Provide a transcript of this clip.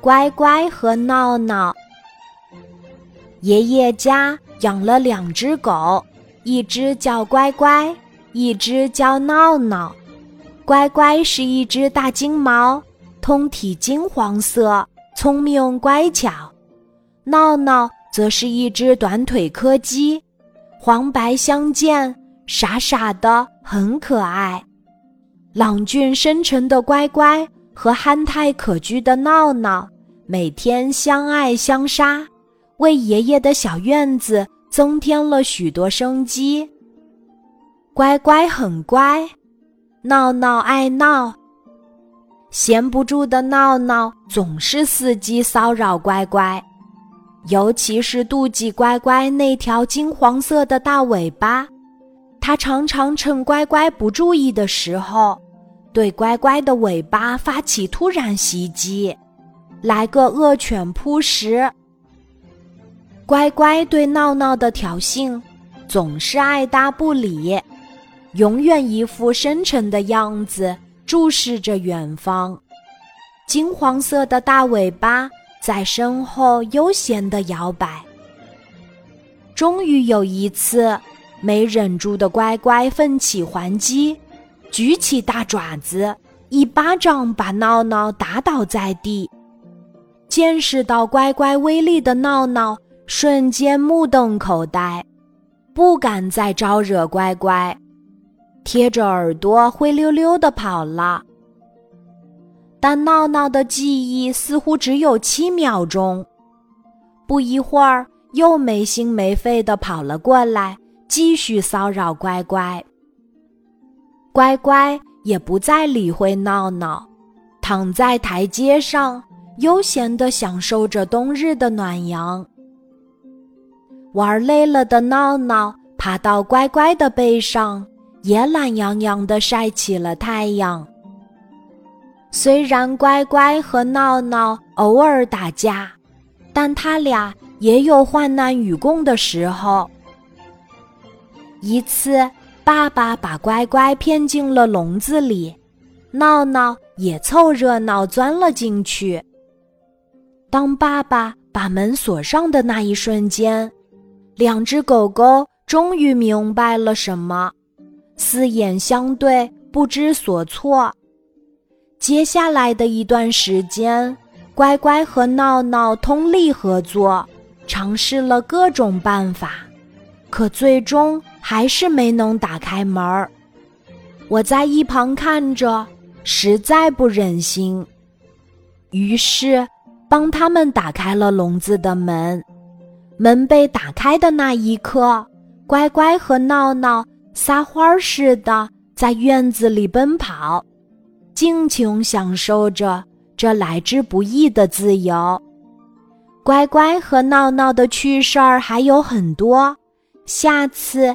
乖乖和闹闹。爷爷家养了两只狗，一只叫乖乖，一只叫闹闹。乖乖是一只大金毛，通体金黄色，聪明乖巧；闹闹则是一只短腿柯基，黄白相间，傻傻的，很可爱。朗俊深沉的乖乖和憨态可掬的闹闹，每天相爱相杀。为爷爷的小院子增添了许多生机。乖乖很乖，闹闹爱闹。闲不住的闹闹总是伺机骚扰乖乖，尤其是妒忌乖乖那条金黄色的大尾巴。他常常趁乖乖不注意的时候，对乖乖的尾巴发起突然袭击，来个恶犬扑食。乖乖对闹闹的挑衅总是爱答不理，永远一副深沉的样子，注视着远方。金黄色的大尾巴在身后悠闲地摇摆。终于有一次，没忍住的乖乖奋起还击，举起大爪子，一巴掌把闹闹打倒在地。见识到乖乖威力的闹闹。瞬间目瞪口呆，不敢再招惹乖乖，贴着耳朵灰溜溜的跑了。但闹闹的记忆似乎只有七秒钟，不一会儿又没心没肺的跑了过来，继续骚扰乖乖。乖乖也不再理会闹闹，躺在台阶上，悠闲的享受着冬日的暖阳。玩累了的闹闹爬到乖乖的背上，也懒洋洋地晒起了太阳。虽然乖乖和闹闹偶尔打架，但他俩也有患难与共的时候。一次，爸爸把乖乖骗进了笼子里，闹闹也凑热闹钻了进去。当爸爸把门锁上的那一瞬间，两只狗狗终于明白了什么，四眼相对，不知所措。接下来的一段时间，乖乖和闹闹通力合作，尝试了各种办法，可最终还是没能打开门儿。我在一旁看着，实在不忍心，于是帮他们打开了笼子的门。门被打开的那一刻，乖乖和闹闹撒欢似的在院子里奔跑，尽情享受着这来之不易的自由。乖乖和闹闹的趣事儿还有很多，下次